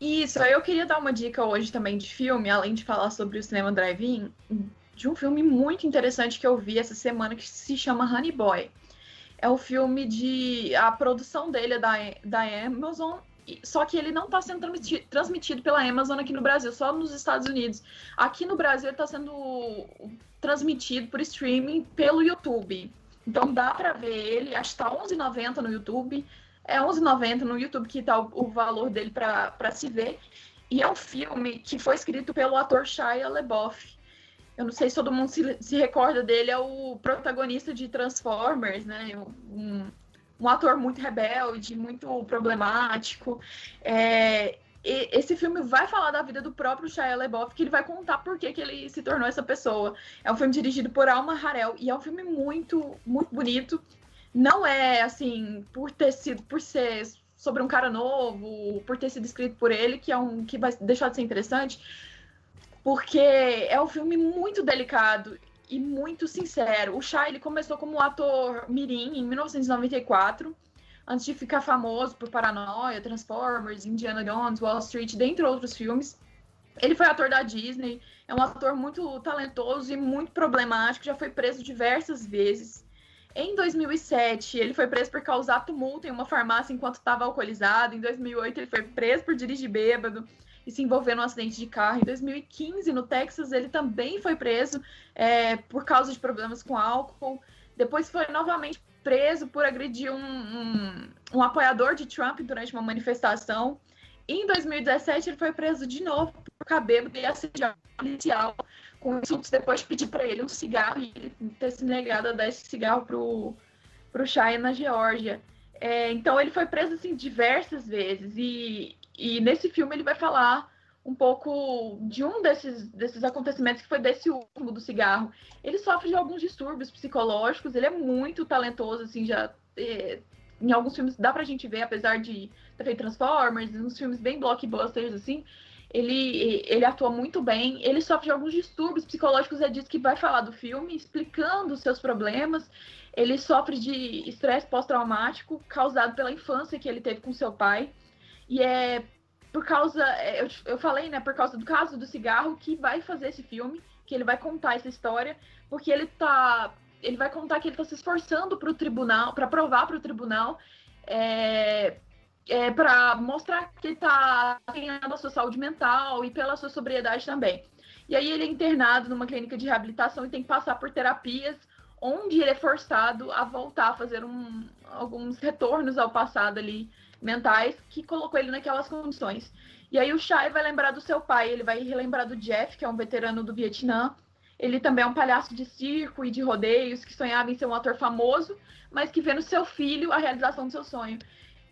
Isso, eu queria dar uma dica hoje também de filme, além de falar sobre o cinema drive-in, de um filme muito interessante que eu vi essa semana que se chama Honey Boy. É o filme de. A produção dele é da, da Amazon, só que ele não está sendo transmitido, transmitido pela Amazon aqui no Brasil, só nos Estados Unidos. Aqui no Brasil ele está sendo transmitido por streaming pelo YouTube. Então dá para ver ele, acho que tá 11,90 no YouTube. É 11,90 no YouTube que tá o, o valor dele para se ver. E é um filme que foi escrito pelo ator Shia LaBeouf. Eu não sei se todo mundo se, se recorda dele, é o protagonista de Transformers, né? Um, um ator muito rebelde, muito problemático. É, esse filme vai falar da vida do próprio Shia LaBeouf, que ele vai contar por que, que ele se tornou essa pessoa. É um filme dirigido por Alma Harel e é um filme muito, muito bonito. Não é assim por ter sido, por ser sobre um cara novo, por ter sido escrito por ele, que é um que vai deixar de ser interessante, porque é um filme muito delicado e muito sincero. O Shia ele começou como ator mirim em 1994 antes de ficar famoso por Paranoia, Transformers, Indiana Jones, Wall Street, dentre outros filmes. Ele foi ator da Disney, é um ator muito talentoso e muito problemático, já foi preso diversas vezes. Em 2007, ele foi preso por causar tumulto em uma farmácia enquanto estava alcoolizado. Em 2008, ele foi preso por dirigir bêbado e se envolver num acidente de carro. Em 2015, no Texas, ele também foi preso é, por causa de problemas com álcool. Depois foi novamente preso por agredir um, um, um apoiador de Trump durante uma manifestação. Em 2017, ele foi preso de novo por cabelo e assediar policial com insultos depois de pedir para ele um cigarro e ele ter se negado a dar esse cigarro pro, pro Shia na Geórgia. É, então ele foi preso assim diversas vezes e, e nesse filme ele vai falar um pouco de um desses, desses acontecimentos que foi desse último do cigarro. Ele sofre de alguns distúrbios psicológicos, ele é muito talentoso, assim, já é, em alguns filmes dá pra gente ver, apesar de ter feito Transformers, uns filmes bem blockbusters, assim, ele, ele atua muito bem, ele sofre de alguns distúrbios psicológicos, é disso que vai falar do filme, explicando os seus problemas, ele sofre de estresse pós-traumático causado pela infância que ele teve com seu pai, e é por causa, é, eu, eu falei, né, por causa do caso do cigarro, que vai fazer esse filme, que ele vai contar essa história, porque ele tá. Ele vai contar que ele tá se esforçando para o tribunal, para provar para o tribunal, é, é, para mostrar que ele tá ganhando a sua saúde mental e pela sua sobriedade também. E aí ele é internado numa clínica de reabilitação e tem que passar por terapias onde ele é forçado a voltar a fazer um, alguns retornos ao passado ali mentais que colocou ele naquelas condições. E aí o Shai vai lembrar do seu pai, ele vai relembrar do Jeff, que é um veterano do Vietnã. Ele também é um palhaço de circo e de rodeios que sonhava em ser um ator famoso, mas que vê no seu filho a realização do seu sonho.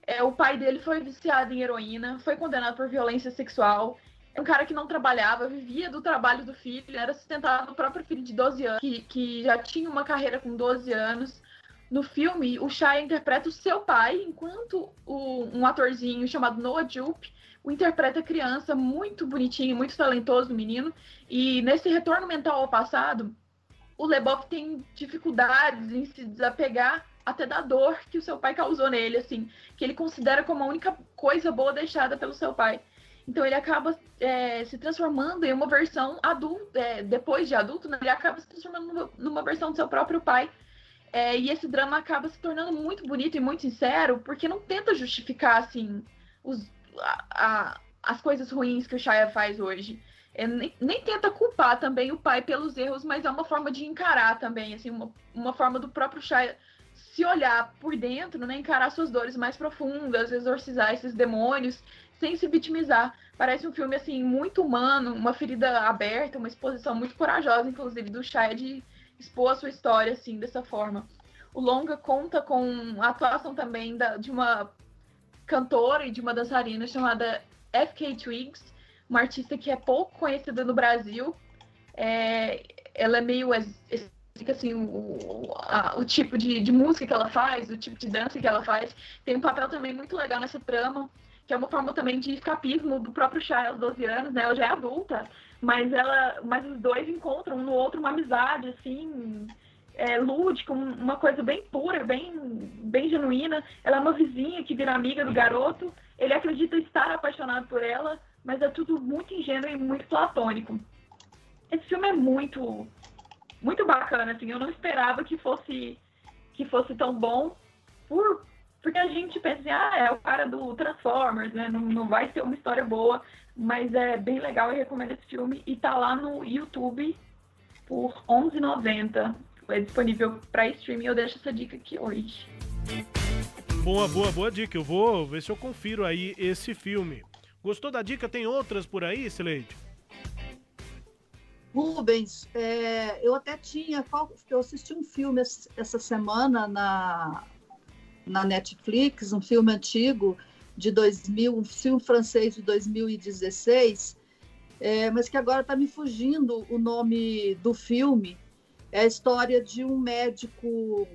É, o pai dele foi viciado em heroína, foi condenado por violência sexual. É um cara que não trabalhava, vivia do trabalho do filho, era sustentado no próprio filho de 12 anos, que, que já tinha uma carreira com 12 anos. No filme, o Shia interpreta o seu pai, enquanto o, um atorzinho chamado Noah Jupe o interpreta criança, muito bonitinho, muito talentoso menino. E nesse retorno mental ao passado, o Leboff tem dificuldades em se desapegar até da dor que o seu pai causou nele, assim, que ele considera como a única coisa boa deixada pelo seu pai. Então ele acaba é, se transformando em uma versão adulta, é, depois de adulto, né, ele acaba se transformando numa, versão do seu próprio pai, é, e esse drama acaba se tornando muito bonito e muito sincero, porque não tenta justificar, assim, os, a, a, as coisas ruins que o Shia faz hoje. Nem, nem, tenta culpar também o pai pelos erros, mas é uma forma de encarar também, assim, uma, uma forma do próprio Shia se olhar por dentro, né, encarar suas dores mais profundas, exorcizar esses demônios, sem se vitimizar. Parece um filme, assim, muito humano, uma ferida aberta, uma exposição muito corajosa, inclusive, do Shia de expor a sua história assim dessa forma. O longa conta com a atuação também da, de uma cantora e de uma dançarina chamada FK Twigs, uma artista que é pouco conhecida no Brasil. É, ela é meio assim o, a, o tipo de, de, música que ela faz, o tipo de dança que ela faz. Tem um papel também muito legal nessa trama, que é uma forma também de escapismo do próprio Shai aos 12 anos, né? Ela já é adulta, mas ela, mas os dois encontram um no outro uma amizade, assim, é, lúdica, uma coisa bem pura, bem, bem genuína. Ela é uma vizinha que vira amiga do garoto. Ele acredita estar apaixonado por ela, mas é tudo muito ingênuo e muito platônico. Esse filme é muito, muito bacana. Assim, eu não esperava que fosse que fosse tão bom, por, porque a gente pensa assim, ah, é o cara do Transformers, né? Não, não vai ser uma história boa, mas é bem legal. Eu recomendo esse filme e tá lá no YouTube por R$11,90 é disponível para streaming. Eu deixo essa dica aqui hoje. Boa, boa, boa dica. Eu vou ver se eu confiro aí esse filme. Gostou da dica? Tem outras por aí, Sileide? Rubens, é, eu até tinha. Eu assisti um filme essa semana na, na Netflix, um filme antigo de 2000, um filme francês de 2016, é, mas que agora está me fugindo o nome do filme. É a história de um médico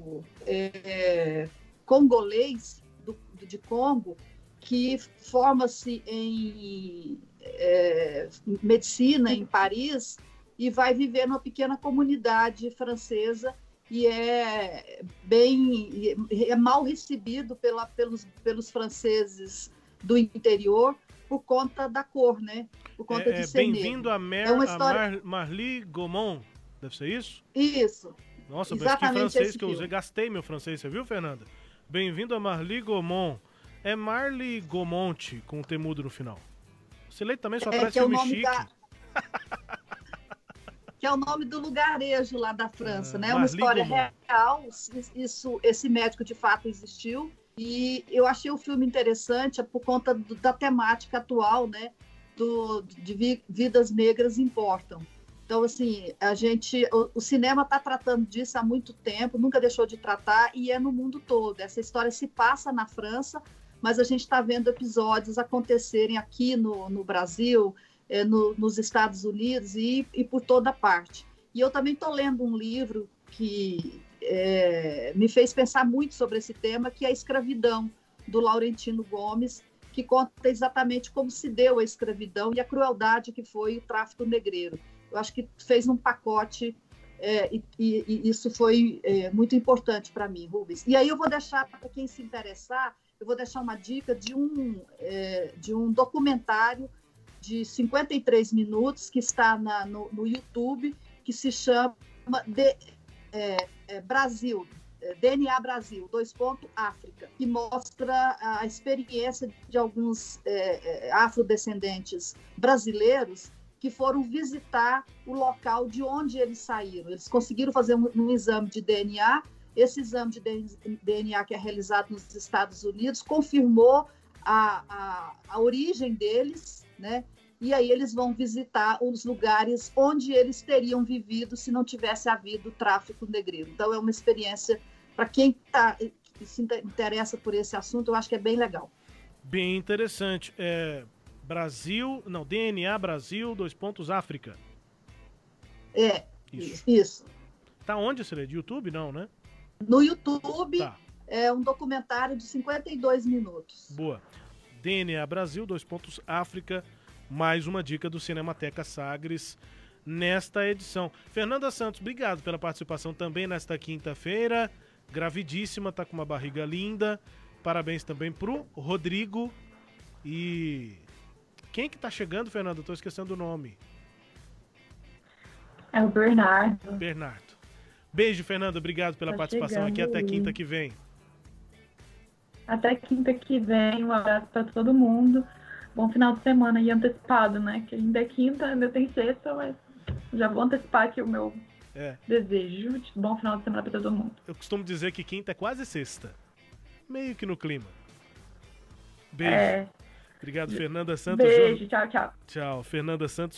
é, congolês do, de Congo que forma-se em é, medicina em Paris e vai viver numa pequena comunidade francesa e é bem é mal recebido pela, pelos, pelos franceses do interior por conta da cor, né? Por conta é, de ser Bem-vindo a, Mer, é uma história... Mar, Marli Gaumont Deve ser isso? Isso. Nossa, mas que francês que eu usei. Gastei meu francês, você viu, Fernanda? Bem-vindo a Marli Gaumont. É Marli Gaumont com o temudo no final. Você lê também só é, parece é filme chique. Da... que é o nome do lugarejo lá da França, é, né? É uma história real. Isso, esse médico de fato existiu. E eu achei o filme interessante por conta do, da temática atual, né? Do, de vidas negras importam. Então, assim, a gente, o, o cinema está tratando disso há muito tempo, nunca deixou de tratar e é no mundo todo. Essa história se passa na França, mas a gente está vendo episódios acontecerem aqui no, no Brasil, é, no, nos Estados Unidos e, e, por toda parte. E eu também estou lendo um livro que é, me fez pensar muito sobre esse tema, que é a escravidão, do Laurentino Gomes, que conta exatamente como se deu a escravidão e a crueldade que foi o tráfico negreiro eu acho que fez um pacote é, e, e, isso foi é, muito importante para mim, Rubens. E aí eu vou deixar para quem se interessar, eu vou deixar uma dica de um é, de um documentário de 53 minutos que está na, no, no YouTube que se chama de, é, é, Brasil é, DNA Brasil, dois pontos África, que mostra a experiência de alguns afrodescendentes brasileiros que foram visitar o local de onde eles saíram. Eles conseguiram fazer um, um exame de DNA. Esse exame de DNA que é realizado nos Estados Unidos confirmou a, a, a origem deles, né? E aí eles vão visitar os lugares onde eles teriam vivido se não tivesse havido tráfico negreiro. Então é uma experiência para quem tá, se interessa por esse assunto, eu acho que é bem legal. Bem interessante. É, Brasil, não, DNA Brasil, dois pontos África. É, isso. isso. Tá onde? De YouTube, não, né? No YouTube, tá. é um documentário de 52 minutos. Boa. DNA Brasil, dois pontos África, mais uma dica do Cinemateca Sagres nesta edição. Fernanda Santos, obrigado pela participação também nesta quinta-feira. Gravidíssima, tá com uma barriga linda. Parabéns também pro Rodrigo e quem que tá chegando, Fernando? Eu tô esquecendo o nome. É o Bernardo. Bernardo. Beijo, Fernando. Obrigado pela tá participação aqui. Até quinta que vem. Até quinta que vem. Um abraço para todo mundo. Bom final de semana e antecipado, né? Que ainda é quinta, ainda tem sexta, mas já vou antecipar aqui o meu é. desejo. Bom final de semana para todo mundo. Eu costumo dizer que quinta é quase sexta. Meio que no clima. Beijo. É. Obrigado, Fernanda Santos. Beijo, tchau, tchau. Tchau, Fernanda Santos.